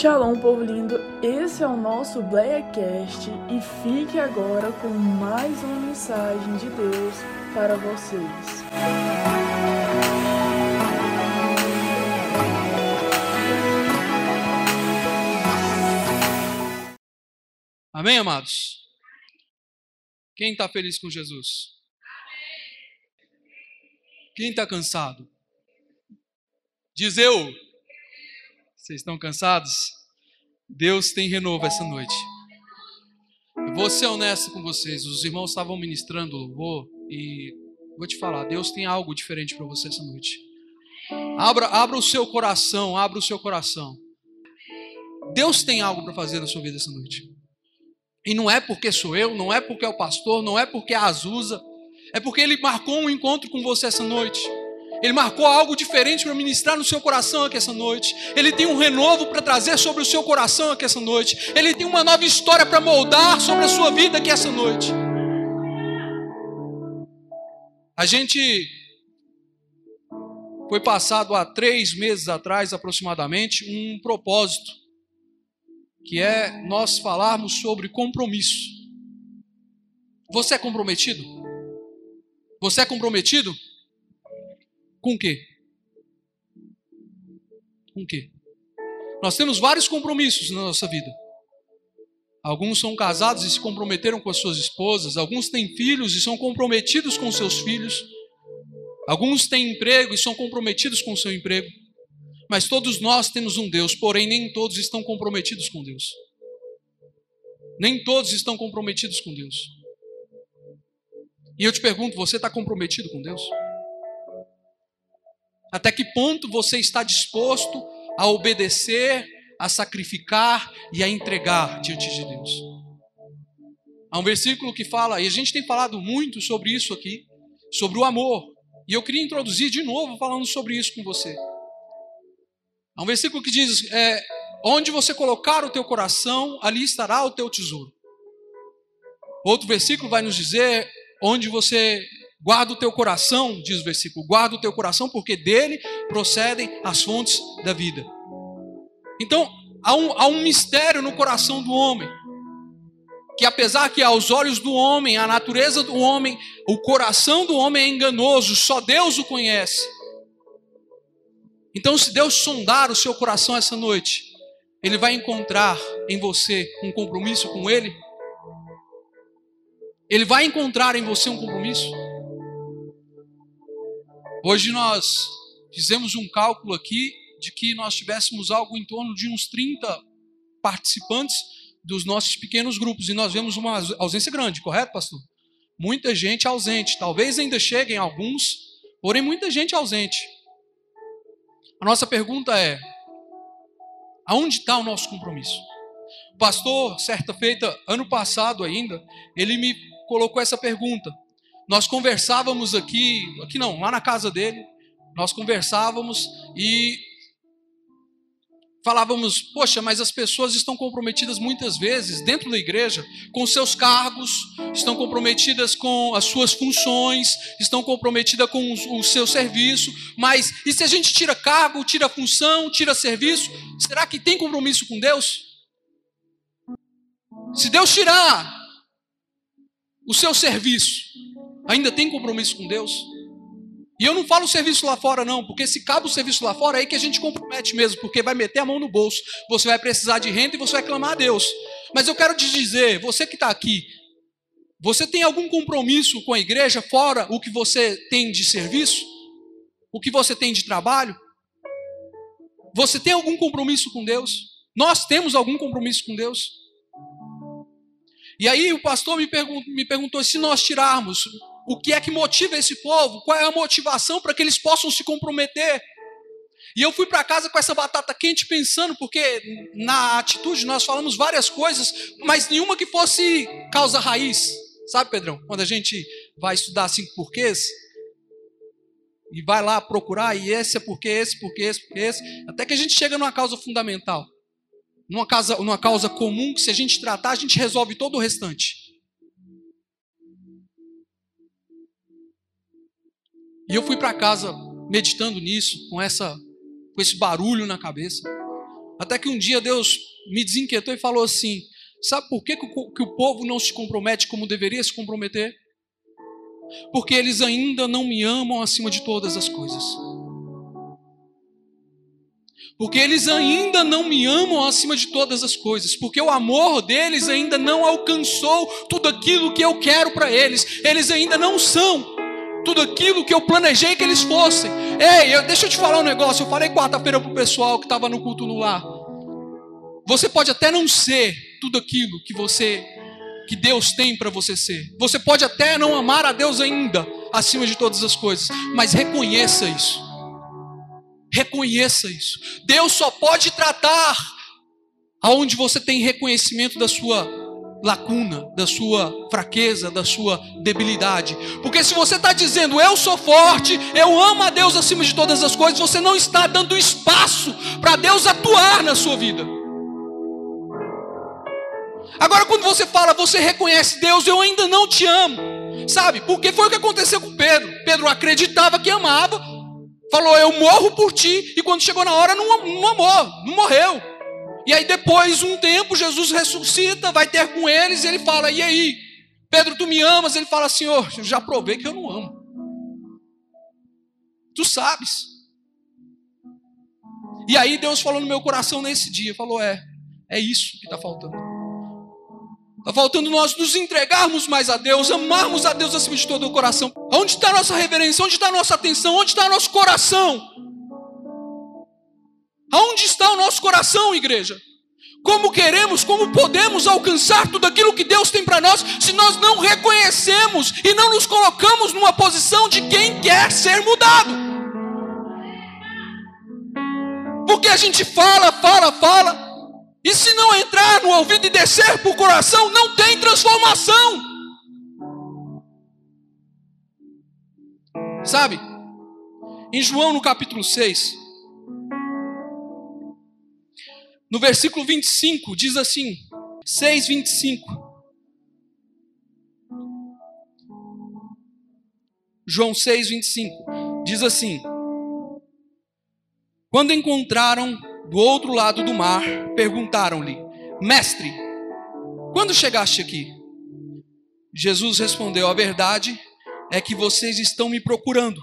Shalom, povo lindo! Esse é o nosso Blackcast e fique agora com mais uma mensagem de Deus para vocês. Amém, amados? Quem está feliz com Jesus? Quem está cansado? Diz eu. Vocês estão cansados? Deus tem renovo essa noite. Eu vou ser honesto com vocês. Os irmãos estavam ministrando louvor e vou te falar, Deus tem algo diferente para você essa noite. Abra, abra o seu coração, abra o seu coração. Deus tem algo para fazer na sua vida essa noite. E não é porque sou eu, não é porque é o pastor, não é porque é a Azusa, é porque ele marcou um encontro com você essa noite. Ele marcou algo diferente para ministrar no seu coração aqui essa noite. Ele tem um renovo para trazer sobre o seu coração aqui essa noite. Ele tem uma nova história para moldar sobre a sua vida aqui essa noite. A gente foi passado há três meses atrás, aproximadamente, um propósito, que é nós falarmos sobre compromisso. Você é comprometido? Você é comprometido? Com o quê? Com o quê? Nós temos vários compromissos na nossa vida. Alguns são casados e se comprometeram com as suas esposas, alguns têm filhos e são comprometidos com seus filhos. Alguns têm emprego e são comprometidos com o seu emprego. Mas todos nós temos um Deus, porém nem todos estão comprometidos com Deus. Nem todos estão comprometidos com Deus. E eu te pergunto, você está comprometido com Deus? Até que ponto você está disposto a obedecer, a sacrificar e a entregar diante de Deus? Há um versículo que fala, e a gente tem falado muito sobre isso aqui, sobre o amor. E eu queria introduzir de novo falando sobre isso com você. Há um versículo que diz: é, Onde você colocar o teu coração, ali estará o teu tesouro. Outro versículo vai nos dizer: Onde você Guarda o teu coração, diz o versículo, guarda o teu coração, porque dele procedem as fontes da vida. Então, há um, há um mistério no coração do homem. Que apesar que aos olhos do homem, a natureza do homem, o coração do homem é enganoso, só Deus o conhece. Então, se Deus sondar o seu coração essa noite, Ele vai encontrar em você um compromisso com Ele? Ele vai encontrar em você um compromisso? Hoje nós fizemos um cálculo aqui de que nós tivéssemos algo em torno de uns 30 participantes dos nossos pequenos grupos e nós vemos uma ausência grande, correto, pastor? Muita gente ausente. Talvez ainda cheguem alguns, porém muita gente ausente. A nossa pergunta é: aonde está o nosso compromisso? O pastor, certa feita, ano passado ainda, ele me colocou essa pergunta. Nós conversávamos aqui, aqui não, lá na casa dele, nós conversávamos e falávamos, poxa, mas as pessoas estão comprometidas muitas vezes dentro da igreja com seus cargos, estão comprometidas com as suas funções, estão comprometidas com o seu serviço, mas e se a gente tira cargo, tira função, tira serviço, será que tem compromisso com Deus? Se Deus tirar o seu serviço, ainda tem compromisso com Deus? E eu não falo serviço lá fora, não, porque se cabe o serviço lá fora, é aí que a gente compromete mesmo, porque vai meter a mão no bolso, você vai precisar de renda e você vai clamar a Deus. Mas eu quero te dizer, você que está aqui, você tem algum compromisso com a igreja fora o que você tem de serviço? O que você tem de trabalho? Você tem algum compromisso com Deus? Nós temos algum compromisso com Deus? E aí o pastor me, me perguntou: se nós tirarmos o que é que motiva esse povo, qual é a motivação para que eles possam se comprometer. E eu fui para casa com essa batata quente pensando, porque na atitude nós falamos várias coisas, mas nenhuma que fosse causa raiz. Sabe, Pedrão? Quando a gente vai estudar cinco porquês, e vai lá procurar, e esse é porque, esse, porque, esse, porque, esse, até que a gente chega numa causa fundamental. Numa causa, numa causa comum que se a gente tratar, a gente resolve todo o restante. E eu fui para casa meditando nisso, com essa com esse barulho na cabeça. Até que um dia Deus me desinquietou e falou assim: Sabe por que, que, o, que o povo não se compromete como deveria se comprometer? Porque eles ainda não me amam acima de todas as coisas. Porque eles ainda não me amam acima de todas as coisas, porque o amor deles ainda não alcançou tudo aquilo que eu quero para eles, eles ainda não são tudo aquilo que eu planejei que eles fossem. Ei, eu, deixa eu te falar um negócio. Eu falei quarta-feira para o pessoal que estava no culto no lar. Você pode até não ser tudo aquilo que você, que Deus tem para você ser. Você pode até não amar a Deus ainda acima de todas as coisas, mas reconheça isso. Reconheça isso. Deus só pode tratar aonde você tem reconhecimento da sua lacuna, da sua fraqueza, da sua debilidade. Porque se você está dizendo eu sou forte, eu amo a Deus acima de todas as coisas, você não está dando espaço para Deus atuar na sua vida. Agora, quando você fala, você reconhece Deus, eu ainda não te amo, sabe? Porque foi o que aconteceu com Pedro. Pedro acreditava que amava, falou eu morro por ti, e quando chegou na hora, não, não amou, não morreu. E aí depois, um tempo, Jesus ressuscita, vai ter com eles, e ele fala: "E aí, Pedro, tu me amas?" Ele fala: "Senhor, eu já provei que eu não amo. Tu sabes." E aí Deus falou no meu coração nesse dia, falou: "É, é isso que está faltando." Está faltando nós nos entregarmos mais a Deus, amarmos a Deus acima de todo o coração. Onde está a nossa reverência? Onde está a nossa atenção? Onde está o nosso coração? Aonde está o nosso coração, igreja? Como queremos, como podemos alcançar tudo aquilo que Deus tem para nós se nós não reconhecemos e não nos colocamos numa posição de quem quer ser mudado? Porque a gente fala, fala, fala, e se não entrar no ouvido e descer para o coração, não tem transformação. Sabe? Em João no capítulo 6, No versículo 25 diz assim, 6, 25. João 6, 25. Diz assim: Quando encontraram do outro lado do mar, perguntaram-lhe: Mestre, quando chegaste aqui? Jesus respondeu: A verdade é que vocês estão me procurando,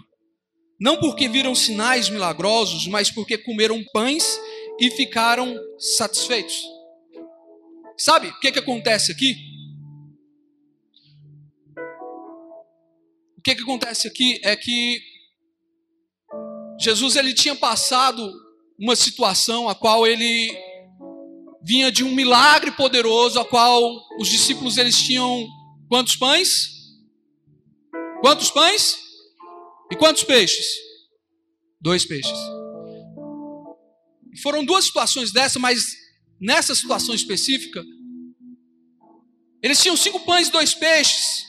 não porque viram sinais milagrosos, mas porque comeram pães e ficaram satisfeitos. Sabe o que, que acontece aqui? O que, que acontece aqui é que Jesus ele tinha passado uma situação a qual ele vinha de um milagre poderoso, a qual os discípulos eles tinham quantos pães? Quantos pães? E quantos peixes? Dois peixes. Foram duas situações dessa, mas nessa situação específica, eles tinham cinco pães e dois peixes.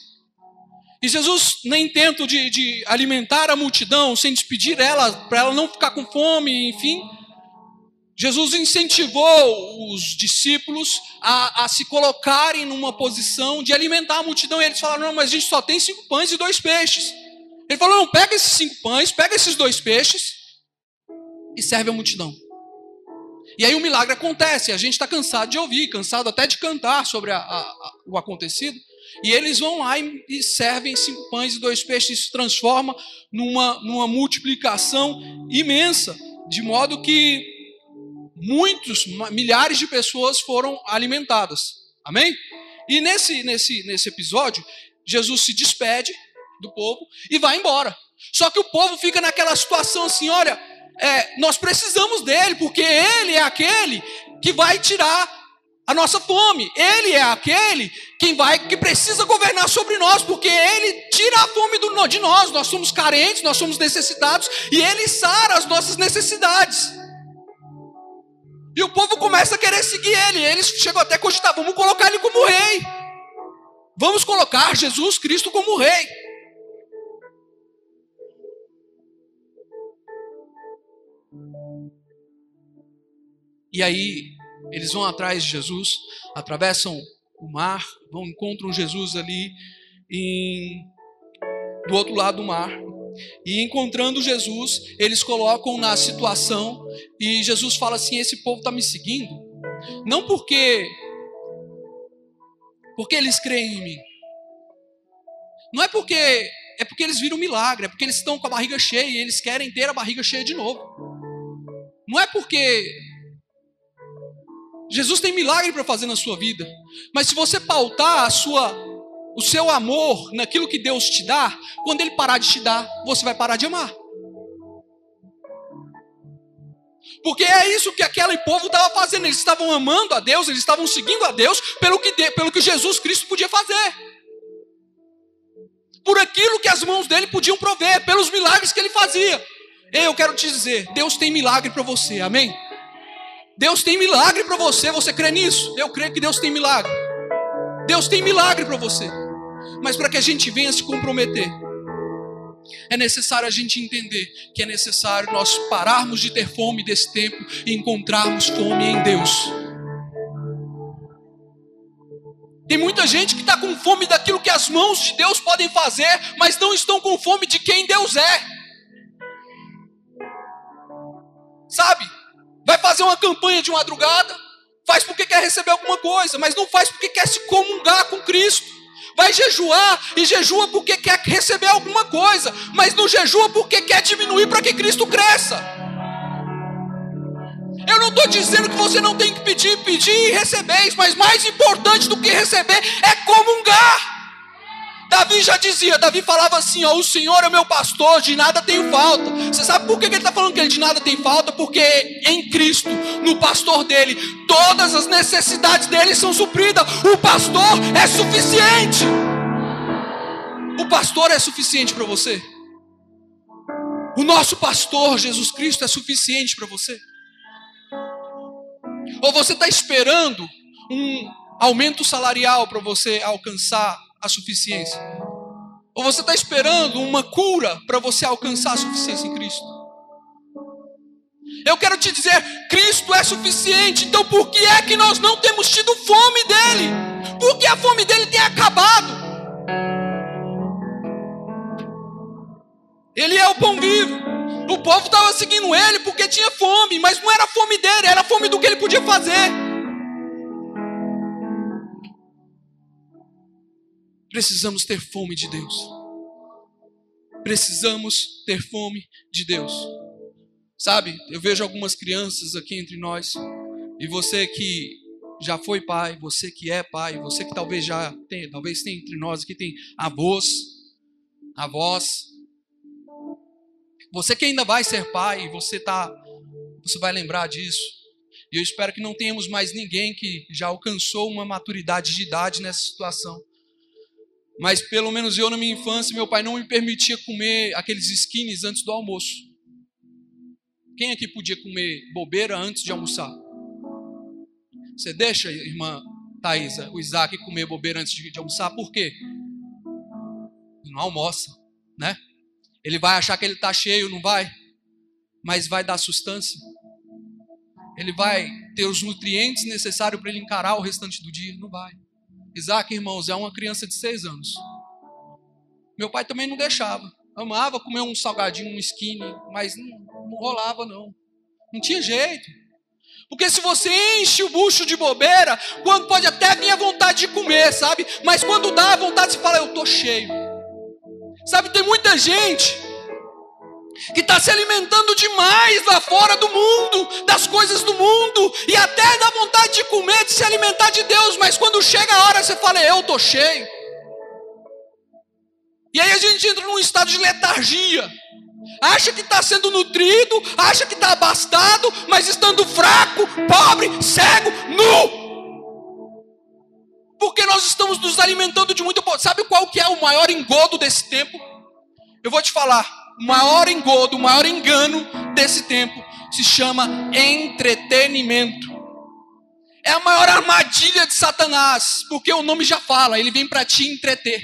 E Jesus, no intento de, de alimentar a multidão, sem despedir ela, para ela não ficar com fome, enfim, Jesus incentivou os discípulos a, a, se colocarem numa posição de alimentar a multidão. E eles falaram: não, mas a gente só tem cinco pães e dois peixes. Ele falou: não, pega esses cinco pães, pega esses dois peixes e serve a multidão. E aí o milagre acontece, a gente está cansado de ouvir, cansado até de cantar sobre a, a, a, o acontecido. E eles vão lá e, e, servem cinco pães e dois peixes, isso transforma numa, numa multiplicação imensa, de modo que muitos, milhares de pessoas foram alimentadas. Amém? E nesse, nesse, nesse episódio, Jesus se despede do povo e vai embora. Só que o povo fica naquela situação assim: olha, é, nós precisamos dele, porque ele é aquele que vai tirar a nossa fome. Ele é aquele quem vai que precisa governar sobre nós, porque ele tira a fome do, de nós. Nós somos carentes, nós somos necessitados e ele sara as nossas necessidades. E o povo começa a querer seguir ele. Eles chegam até a cogitar: vamos colocar ele como rei. Vamos colocar Jesus Cristo como rei. E aí eles vão atrás de Jesus, atravessam o mar, vão encontram Jesus ali em, do outro lado do mar. E encontrando Jesus, eles colocam na situação e Jesus fala assim: esse povo está me seguindo, não porque porque eles creem em mim, não é porque é porque eles viram um milagre, é porque eles estão com a barriga cheia e eles querem ter a barriga cheia de novo. Não é porque Jesus tem milagre para fazer na sua vida, mas se você pautar a sua o seu amor naquilo que Deus te dá, quando Ele parar de te dar, você vai parar de amar. Porque é isso que aquele povo estava fazendo. Eles estavam amando a Deus, eles estavam seguindo a Deus pelo que, pelo que Jesus Cristo podia fazer. Por aquilo que as mãos dele podiam prover, pelos milagres que ele fazia. Eu quero te dizer, Deus tem milagre para você, amém? Deus tem milagre para você, você crê nisso? Eu creio que Deus tem milagre. Deus tem milagre para você. Mas para que a gente venha se comprometer, é necessário a gente entender que é necessário nós pararmos de ter fome desse tempo e encontrarmos fome em Deus. Tem muita gente que está com fome daquilo que as mãos de Deus podem fazer, mas não estão com fome de quem Deus é. Sabe? Vai fazer uma campanha de madrugada, faz porque quer receber alguma coisa, mas não faz porque quer se comungar com Cristo vai jejuar e jejua porque quer receber alguma coisa, mas não jejua porque quer diminuir para que Cristo cresça. Eu não estou dizendo que você não tem que pedir, pedir e receber, mas mais importante do que receber é comungar. Davi já dizia, Davi falava assim: ó, o Senhor é meu pastor, de nada tenho falta. Você sabe por que ele está falando que ele de nada tem falta? Porque em Cristo, no pastor dele, todas as necessidades dele são supridas. O pastor é suficiente. O pastor é suficiente para você. O nosso pastor, Jesus Cristo, é suficiente para você. Ou você está esperando um aumento salarial para você alcançar a suficiência? Ou você está esperando uma cura para você alcançar a suficiência em Cristo? Eu quero te dizer, Cristo é suficiente, então por que é que nós não temos tido fome dele? Porque a fome dele tem acabado. Ele é o pão vivo. O povo estava seguindo ele porque tinha fome, mas não era fome dele, era fome do que ele podia fazer. Precisamos ter fome de Deus. Precisamos ter fome de Deus. Sabe, eu vejo algumas crianças aqui entre nós, e você que já foi pai, você que é pai, você que talvez já tem, talvez tem entre nós aqui tem avós, avós. Você que ainda vai ser pai, você tá, você vai lembrar disso. E eu espero que não tenhamos mais ninguém que já alcançou uma maturidade de idade nessa situação. Mas pelo menos eu na minha infância, meu pai não me permitia comer aqueles skins antes do almoço. Quem aqui podia comer bobeira antes de almoçar? Você deixa, irmã Thaisa, o Isaac comer bobeira antes de, almoçar? Por quê? Ele não almoça, né? Ele vai achar que ele está cheio, não vai? Mas vai dar sustância. Ele vai ter os nutrientes necessários para ele encarar o restante do dia? Não vai. Isaac, irmãos, é uma criança de seis anos. Meu pai também não deixava. Amava comer um salgadinho, um skinny, mas não, não rolava, não. Não tinha jeito. Porque se você enche o bucho de bobeira, quando pode até vir a vontade de comer, sabe? Mas quando dá a vontade, você fala, eu tô cheio. Sabe, tem muita gente que está se alimentando demais lá fora do mundo, das coisas do mundo, e até dá vontade de comer, de se alimentar de Deus, mas quando chega a hora você fala, eu estou cheio. E aí a gente entra num estado de letargia. Acha que está sendo nutrido, acha que está abastado, mas estando fraco, pobre, cego, nu. Porque nós estamos nos alimentando de muito. Sabe qual que é o maior engodo desse tempo? Eu vou te falar maior engodo, o maior engano desse tempo se chama entretenimento. É a maior armadilha de Satanás, porque o nome já fala, ele vem para te entreter,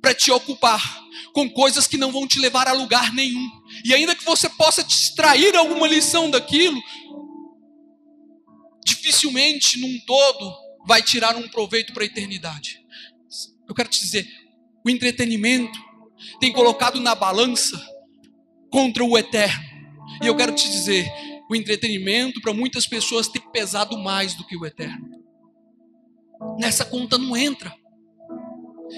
para te ocupar com coisas que não vão te levar a lugar nenhum. E ainda que você possa te extrair alguma lição daquilo, dificilmente num todo vai tirar um proveito para a eternidade. Eu quero te dizer, o entretenimento tem colocado na balança contra o eterno. E eu quero te dizer, o entretenimento para muitas pessoas tem pesado mais do que o eterno. Nessa conta não entra.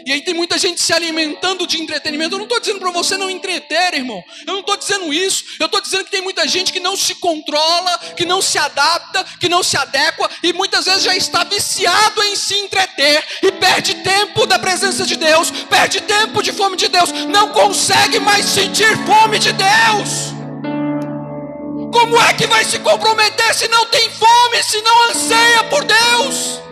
E aí tem muita gente se alimentando de entretenimento. Eu não estou dizendo para você não entreter, irmão. Eu não estou dizendo isso. Eu estou dizendo que tem muita gente que não se controla, que não se adapta, que não se adequa e muitas vezes já está viciado em se entreter e perde tempo da presença de Deus, perde tempo de fome de Deus, não consegue mais sentir fome de Deus. Como é que vai se comprometer se não tem fome, se não anseia por Deus?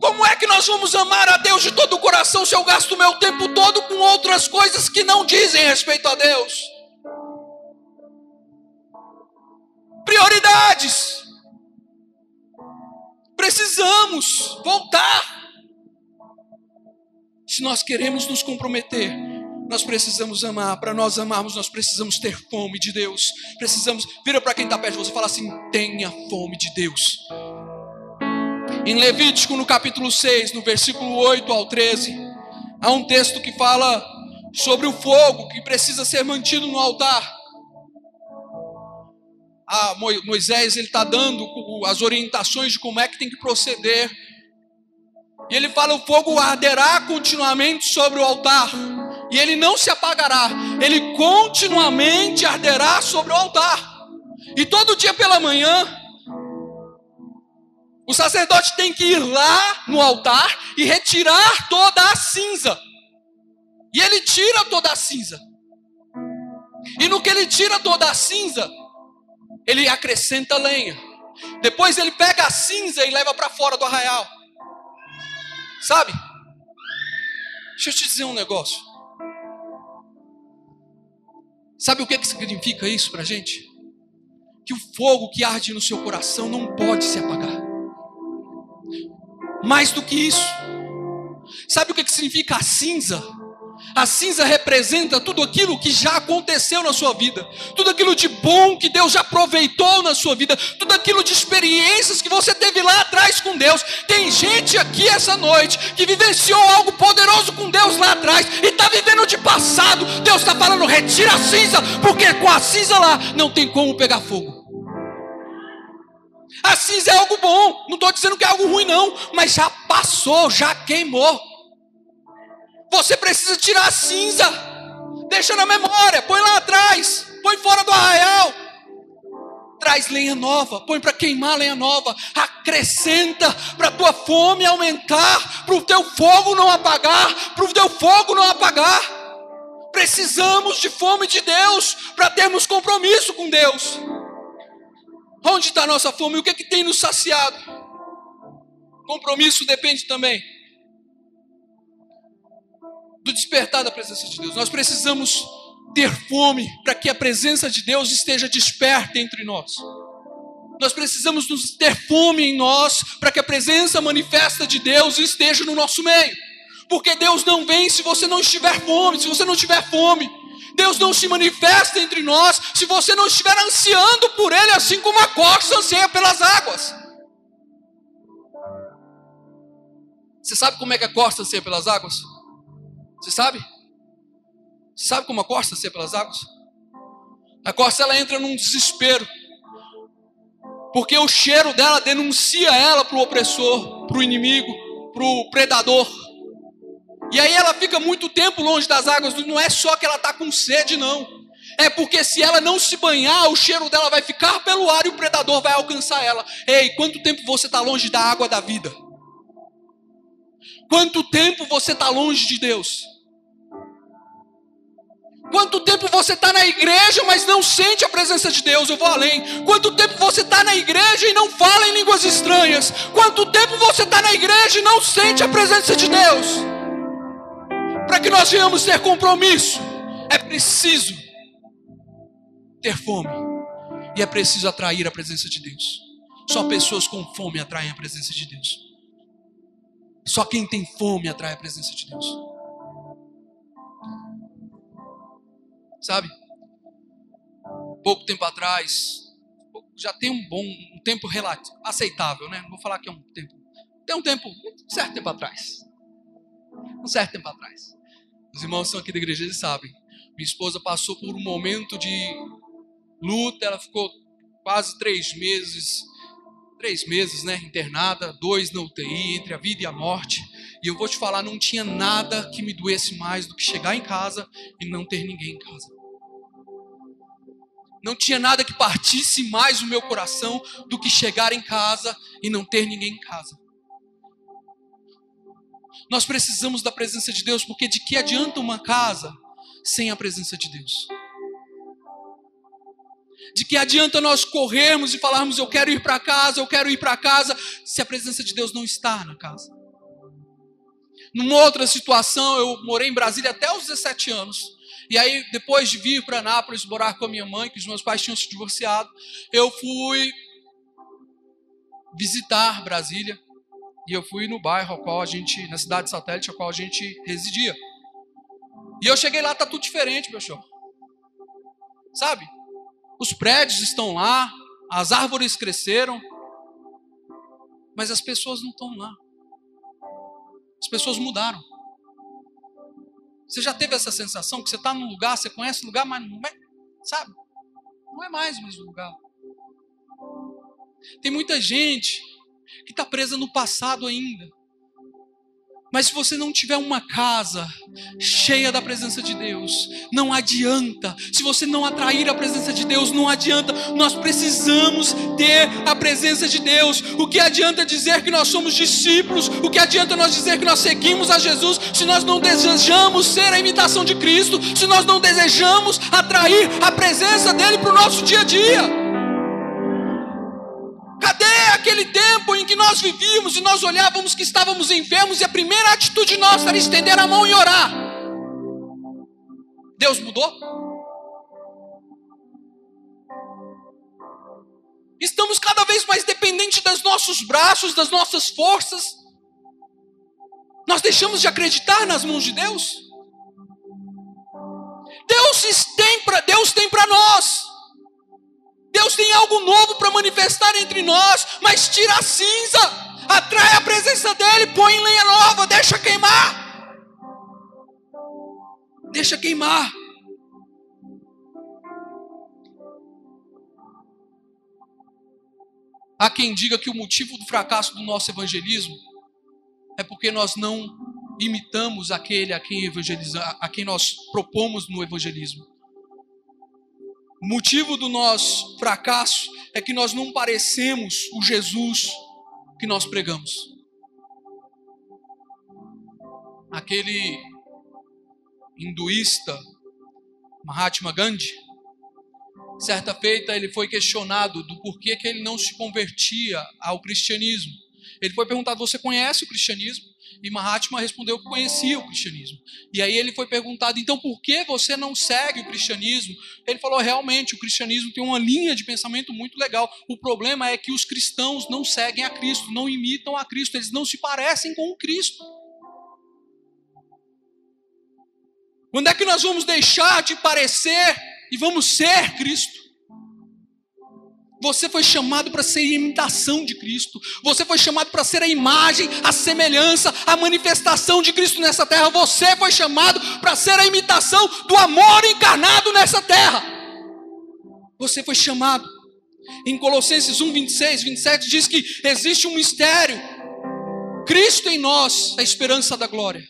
Como é que nós vamos amar a Deus de todo o coração se eu gasto meu tempo todo com outras coisas que não dizem respeito a Deus? Prioridades. Precisamos voltar. Se nós queremos nos comprometer, nós precisamos amar. Para nós amarmos, nós precisamos ter fome de Deus. Precisamos. Vira para quem está perto de você e fala assim: tenha fome de Deus. Em Levítico, no capítulo 6, no versículo 8 ao 13, há um texto que fala sobre o fogo que precisa ser mantido no altar. Ah, Moisés ele está dando as orientações de como é que tem que proceder. E ele fala: o fogo arderá continuamente sobre o altar, e ele não se apagará, ele continuamente arderá sobre o altar. E todo dia pela manhã o sacerdote tem que ir lá no altar e retirar toda a cinza. E ele tira toda a cinza. E no que ele tira toda a cinza, ele acrescenta lenha. Depois ele pega a cinza e leva para fora do arraial. Sabe? Deixa eu te dizer um negócio. Sabe o que, que significa isso para gente? Que o fogo que arde no seu coração não pode se apagar. Mais do que isso, sabe o que significa a cinza? A cinza representa tudo aquilo que já aconteceu na sua vida, tudo aquilo de bom que Deus já aproveitou na sua vida, tudo aquilo de experiências que você teve lá atrás com Deus. Tem gente aqui essa noite que vivenciou algo poderoso com Deus lá atrás e está vivendo de passado. Deus está falando: retira a cinza, porque com a cinza lá não tem como pegar fogo. A cinza é algo bom, não estou dizendo que é algo ruim, não, mas já passou, já queimou. Você precisa tirar a cinza, deixa na memória, põe lá atrás, põe fora do arraial. Traz lenha nova, põe para queimar lenha nova, acrescenta para a tua fome aumentar, para o teu fogo não apagar, para o teu fogo não apagar. Precisamos de fome de Deus para termos compromisso com Deus. Onde está a nossa fome? O que, é que tem nos saciado? Compromisso depende também do despertar da presença de Deus. Nós precisamos ter fome para que a presença de Deus esteja desperta entre nós. Nós precisamos ter fome em nós para que a presença manifesta de Deus esteja no nosso meio. Porque Deus não vem se você não estiver fome, se você não tiver fome. Deus não se manifesta entre nós se você não estiver ansiando por Ele, assim como a corça anseia pelas águas. Você sabe como é que a corça anseia pelas águas? Você sabe? Você sabe como a corça anseia pelas águas? A corça ela entra num desespero. Porque o cheiro dela denuncia ela para o opressor, para o inimigo, para o predador. E aí ela fica muito tempo longe das águas, não é só que ela está com sede, não. É porque se ela não se banhar, o cheiro dela vai ficar pelo ar e o predador vai alcançar ela. Ei, quanto tempo você está longe da água da vida? Quanto tempo você está longe de Deus? Quanto tempo você está na igreja, mas não sente a presença de Deus? Eu vou além. Quanto tempo você está na igreja e não fala em línguas estranhas? Quanto tempo você está na igreja e não sente a presença de Deus? Para que nós venhamos ter compromisso, é preciso ter fome. E é preciso atrair a presença de Deus. Só pessoas com fome atraem a presença de Deus. Só quem tem fome atrai a presença de Deus. Sabe? Pouco tempo atrás, já tem um bom, um tempo relativo, aceitável, né? Não vou falar que é um tempo. Tem um tempo, um certo tempo atrás. Um certo tempo atrás. Os irmãos são aqui da igreja, eles sabem. Minha esposa passou por um momento de luta, ela ficou quase três meses, três meses, né, internada, dois na UTI, entre a vida e a morte. E eu vou te falar, não tinha nada que me doesse mais do que chegar em casa e não ter ninguém em casa. Não tinha nada que partisse mais o meu coração do que chegar em casa e não ter ninguém em casa. Nós precisamos da presença de Deus, porque de que adianta uma casa sem a presença de Deus? De que adianta nós corrermos e falarmos eu quero ir para casa, eu quero ir para casa, se a presença de Deus não está na casa? Numa outra situação, eu morei em Brasília até os 17 anos. E aí, depois de vir para Anápolis morar com a minha mãe, que os meus pais tinham se divorciado, eu fui visitar Brasília. E eu fui no bairro ao qual a gente, na cidade satélite, ao qual a gente residia. E eu cheguei lá, tá tudo diferente, meu show. Sabe? Os prédios estão lá, as árvores cresceram, mas as pessoas não estão lá. As pessoas mudaram. Você já teve essa sensação que você está num lugar, você conhece o lugar, mas não é, sabe? Não é mais o mesmo lugar. Tem muita gente que está presa no passado ainda. Mas se você não tiver uma casa cheia da presença de Deus, não adianta. Se você não atrair a presença de Deus, não adianta. Nós precisamos ter a presença de Deus. O que adianta dizer que nós somos discípulos? O que adianta nós dizer que nós seguimos a Jesus se nós não desejamos ser a imitação de Cristo? Se nós não desejamos atrair a presença dele para o nosso dia a dia? Nós vivíamos e nós olhávamos que estávamos enfermos e a primeira atitude nossa era estender a mão e orar. Deus mudou? Estamos cada vez mais dependentes dos nossos braços, das nossas forças. Nós deixamos de acreditar nas mãos de Deus. Deus tem para Deus tem para nós. Deus tem algo novo para manifestar entre nós, mas tira a cinza, atrai a presença dEle, põe em lenha nova, deixa queimar. Deixa queimar. Há quem diga que o motivo do fracasso do nosso evangelismo é porque nós não imitamos aquele a quem, evangeliza, a quem nós propomos no evangelismo. O motivo do nosso fracasso é que nós não parecemos o Jesus que nós pregamos. Aquele hinduísta Mahatma Gandhi, certa feita ele foi questionado do porquê que ele não se convertia ao cristianismo. Ele foi perguntado: Você conhece o cristianismo? E Mahatma respondeu que conhecia o cristianismo. E aí ele foi perguntado: então por que você não segue o cristianismo? Ele falou: realmente, o cristianismo tem uma linha de pensamento muito legal. O problema é que os cristãos não seguem a Cristo, não imitam a Cristo, eles não se parecem com o Cristo. Quando é que nós vamos deixar de parecer e vamos ser Cristo? Você foi chamado para ser imitação de Cristo. Você foi chamado para ser a imagem, a semelhança, a manifestação de Cristo nessa terra. Você foi chamado para ser a imitação do amor encarnado nessa terra. Você foi chamado. Em Colossenses 1, 26, 27 diz que existe um mistério. Cristo em nós, a esperança da glória.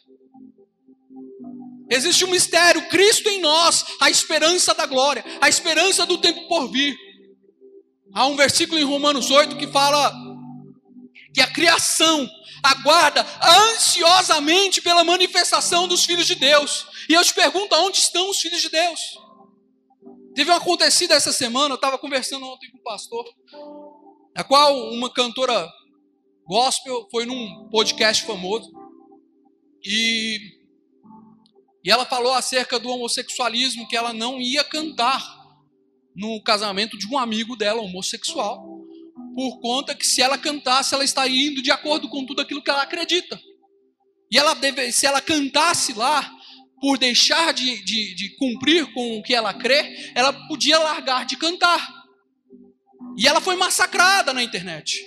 Existe um mistério, Cristo em nós, a esperança da glória, a esperança do tempo por vir. Há um versículo em Romanos 8 que fala que a criação aguarda ansiosamente pela manifestação dos filhos de Deus. E eu te pergunto, onde estão os filhos de Deus? Teve um acontecido essa semana, eu estava conversando ontem com o pastor, a qual uma cantora gospel foi num podcast famoso e, e ela falou acerca do homossexualismo, que ela não ia cantar no casamento de um amigo dela, homossexual, por conta que se ela cantasse, ela estaria indo de acordo com tudo aquilo que ela acredita. E ela deve, se ela cantasse lá, por deixar de, de, de cumprir com o que ela crê, ela podia largar de cantar. E ela foi massacrada na internet,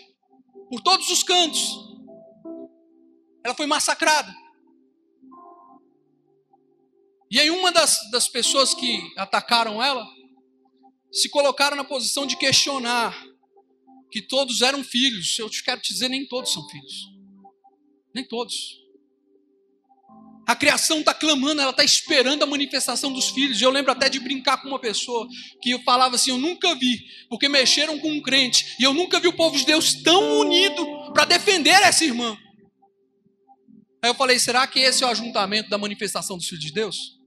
por todos os cantos. Ela foi massacrada. E aí uma das, das pessoas que atacaram ela se colocaram na posição de questionar que todos eram filhos. Eu te quero te dizer, nem todos são filhos. Nem todos. A criação está clamando, ela está esperando a manifestação dos filhos. Eu lembro até de brincar com uma pessoa que eu falava assim: Eu nunca vi, porque mexeram com um crente, e eu nunca vi o povo de Deus tão unido para defender essa irmã. Aí eu falei: será que esse é o ajuntamento da manifestação dos filhos de Deus?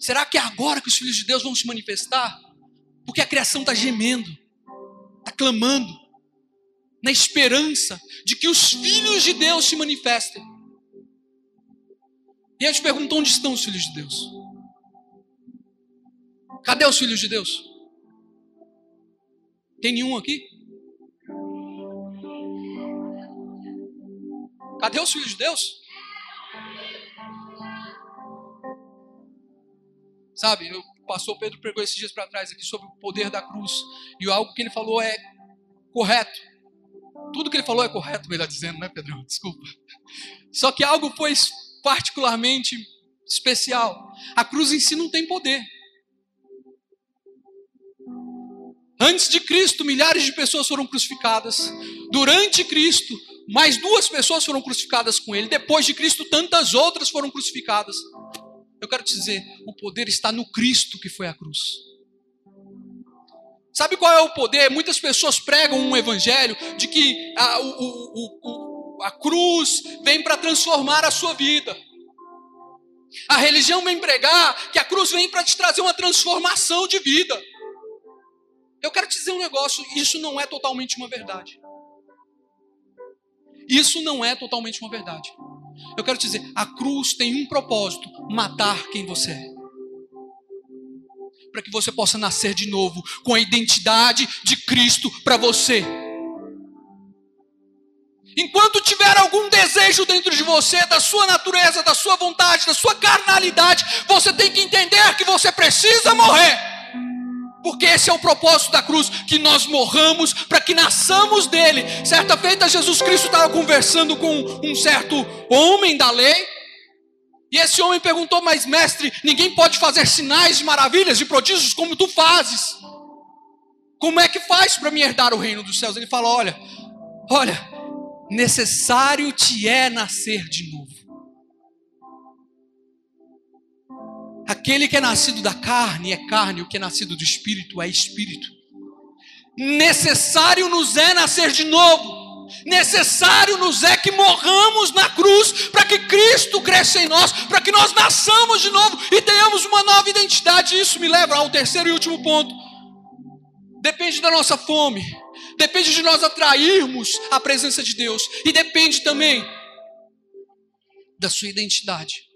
Será que é agora que os filhos de Deus vão se manifestar? Porque a criação está gemendo, está clamando, na esperança de que os filhos de Deus se manifestem. E eu te pergunto: onde estão os filhos de Deus? Cadê os filhos de Deus? Tem nenhum aqui? Cadê os filhos de Deus? Sabe, o pastor Pedro pregou esses dias para trás aqui sobre o poder da cruz. E algo que ele falou é correto. Tudo que ele falou é correto, melhor dizendo, né, Pedro? Desculpa. Só que algo foi particularmente especial. A cruz em si não tem poder. Antes de Cristo, milhares de pessoas foram crucificadas. Durante Cristo, mais duas pessoas foram crucificadas com ele. Depois de Cristo, tantas outras foram crucificadas. Eu quero te dizer, o poder está no Cristo que foi a cruz. Sabe qual é o poder? Muitas pessoas pregam um evangelho de que a, o, o, o, a cruz vem para transformar a sua vida. A religião vem pregar que a cruz vem para te trazer uma transformação de vida. Eu quero te dizer um negócio: isso não é totalmente uma verdade. Isso não é totalmente uma verdade. Eu quero te dizer, a cruz tem um propósito: matar quem você é. Para que você possa nascer de novo com a identidade de Cristo para você. Enquanto tiver algum desejo dentro de você, da sua natureza, da sua vontade, da sua carnalidade, você tem que entender que você precisa morrer. Porque esse é o propósito da cruz, que nós morramos para que nasçamos dele. Certa feita, Jesus Cristo estava conversando com um certo homem da lei, e esse homem perguntou: Mas, mestre, ninguém pode fazer sinais de maravilhas, de prodígios como tu fazes. Como é que faz para me herdar o reino dos céus? Ele fala: Olha, olha, necessário te é nascer de novo. Aquele que é nascido da carne é carne, o que é nascido do espírito é espírito. Necessário nos é nascer de novo. Necessário nos é que morramos na cruz para que Cristo cresça em nós, para que nós nasçamos de novo e tenhamos uma nova identidade. Isso me leva ao terceiro e último ponto. Depende da nossa fome, depende de nós atrairmos a presença de Deus e depende também da sua identidade.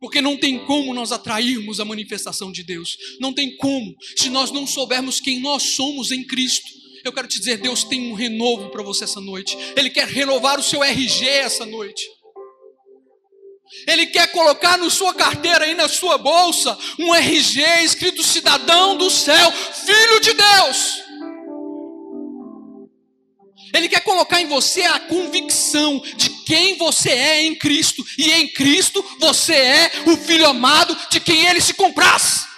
Porque não tem como nós atrairmos a manifestação de Deus. Não tem como, se nós não soubermos quem nós somos em Cristo. Eu quero te dizer, Deus tem um renovo para você essa noite. Ele quer renovar o seu RG essa noite. Ele quer colocar na sua carteira aí na sua bolsa um RG escrito cidadão do céu, filho de Deus. Ele quer colocar em você a convicção de quem você é em Cristo. E em Cristo você é o filho amado de quem ele se compraz.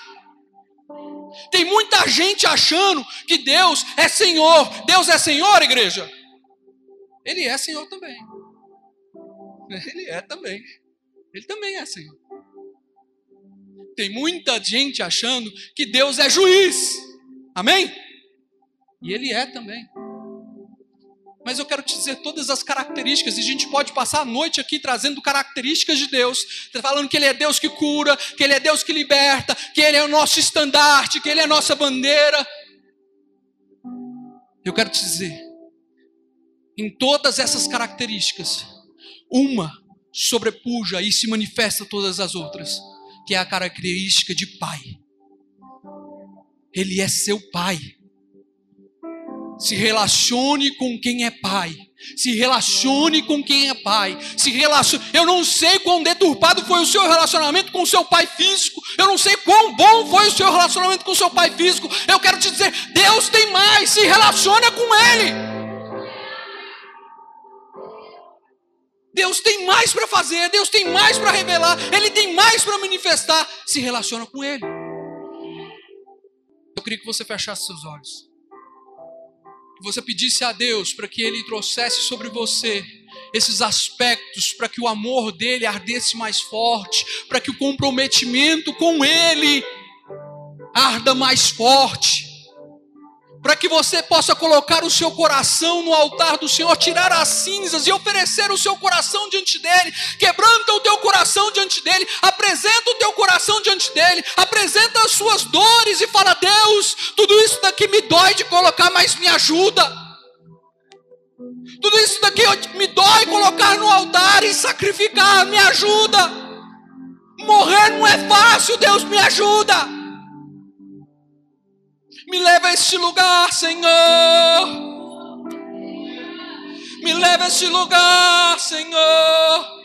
Tem muita gente achando que Deus é Senhor. Deus é Senhor, igreja? Ele é Senhor também. Ele é também. Ele também é Senhor. Tem muita gente achando que Deus é juiz. Amém? E Ele é também. Mas eu quero te dizer todas as características, e a gente pode passar a noite aqui trazendo características de Deus, falando que Ele é Deus que cura, que Ele é Deus que liberta, que Ele é o nosso estandarte, que Ele é a nossa bandeira. Eu quero te dizer, em todas essas características, uma sobrepuja e se manifesta todas as outras, que é a característica de Pai. Ele é seu Pai. Se relacione com quem é pai. Se relacione com quem é pai. Se relacione. Eu não sei quão deturpado foi o seu relacionamento com o seu pai físico. Eu não sei quão bom foi o seu relacionamento com o seu pai físico. Eu quero te dizer, Deus tem mais. Se relaciona com ele. Deus tem mais para fazer, Deus tem mais para revelar, Ele tem mais para manifestar. Se relaciona com Ele. Eu queria que você fechasse seus olhos. Você pedisse a Deus para que Ele trouxesse sobre você esses aspectos, para que o amor dele ardesse mais forte, para que o comprometimento com Ele arda mais forte para que você possa colocar o seu coração no altar do Senhor, tirar as cinzas e oferecer o seu coração diante dele. Quebranta o teu coração diante dele, apresenta o teu coração diante dele, apresenta as suas dores e fala: Deus, tudo isso daqui me dói de colocar, mas me ajuda. Tudo isso daqui me dói colocar no altar e sacrificar, me ajuda. Morrer não é fácil, Deus me ajuda. Me leva a este lugar, Senhor. Me leva a este lugar, Senhor.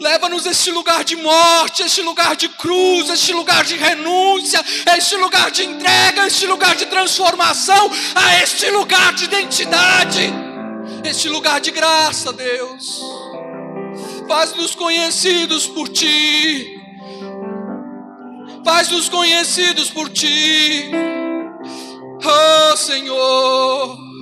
Leva-nos a este lugar de morte, a este lugar de cruz, a este lugar de renúncia, a este lugar de entrega, a este lugar de transformação, a este lugar de identidade, este lugar de graça, Deus. Faz-nos conhecidos por Ti. Faz-nos conhecidos por ti. Oh, Senhor.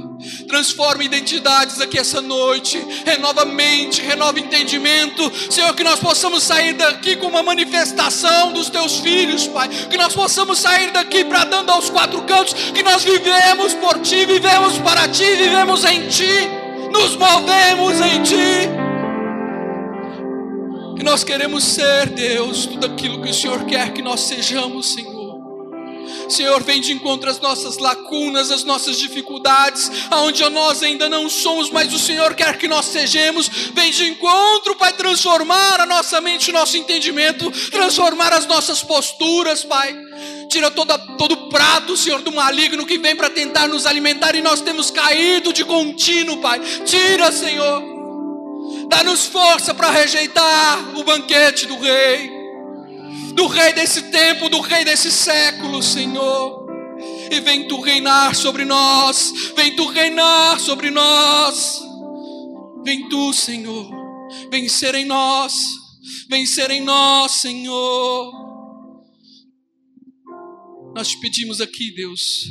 Transforma identidades aqui essa noite. Renova mente, renova entendimento. Senhor, que nós possamos sair daqui com uma manifestação dos teus filhos, Pai. Que nós possamos sair daqui bradando aos quatro cantos que nós vivemos por ti, vivemos para ti, vivemos em ti, nos movemos em ti. E nós queremos ser, Deus, tudo aquilo que o Senhor quer que nós sejamos, Senhor. Senhor, vem de encontro às nossas lacunas, às nossas dificuldades, aonde nós ainda não somos, mas o Senhor quer que nós sejamos. Vem de encontro, Pai, transformar a nossa mente, o nosso entendimento, transformar as nossas posturas, Pai. Tira toda, todo prato, Senhor, do maligno que vem para tentar nos alimentar e nós temos caído de contínuo, Pai. Tira, Senhor. Dá-nos força para rejeitar o banquete do Rei, do Rei desse tempo, do Rei desse século, Senhor. E vem tu reinar sobre nós, vem tu reinar sobre nós. Vem tu, Senhor, vencer em nós, vencer em nós, Senhor. Nós te pedimos aqui, Deus,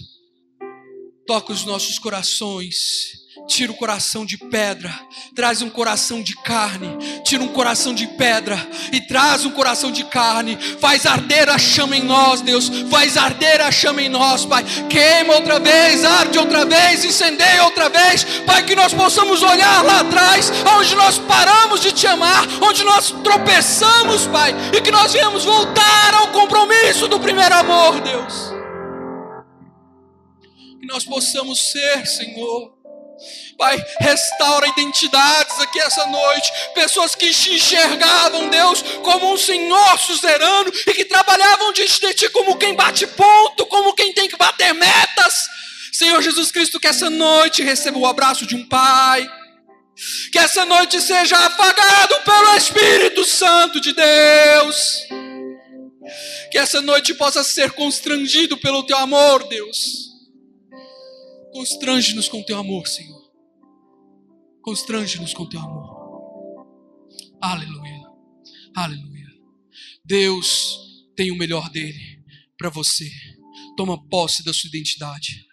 toca os nossos corações Tira o coração de pedra, traz um coração de carne, tira um coração de pedra e traz um coração de carne. Faz arder a chama em nós, Deus. Faz arder a chama em nós, Pai. Queima outra vez, arde outra vez, incendeia outra vez, Pai. Que nós possamos olhar lá atrás, onde nós paramos de te amar, onde nós tropeçamos, Pai, e que nós viemos voltar ao compromisso do primeiro amor, Deus. Que nós possamos ser, Senhor Pai, restaura identidades aqui essa noite. Pessoas que te enxergavam, Deus, como um Senhor suzerano e que trabalhavam diante de Ti como quem bate ponto, como quem tem que bater metas. Senhor Jesus Cristo, que essa noite receba o abraço de um Pai. Que essa noite seja afagado pelo Espírito Santo de Deus. Que essa noite possa ser constrangido pelo Teu amor, Deus. Constrange-nos com Teu amor, Senhor. Constrange-nos com teu amor. Aleluia. Aleluia. Deus tem o melhor dele para você. Toma posse da sua identidade.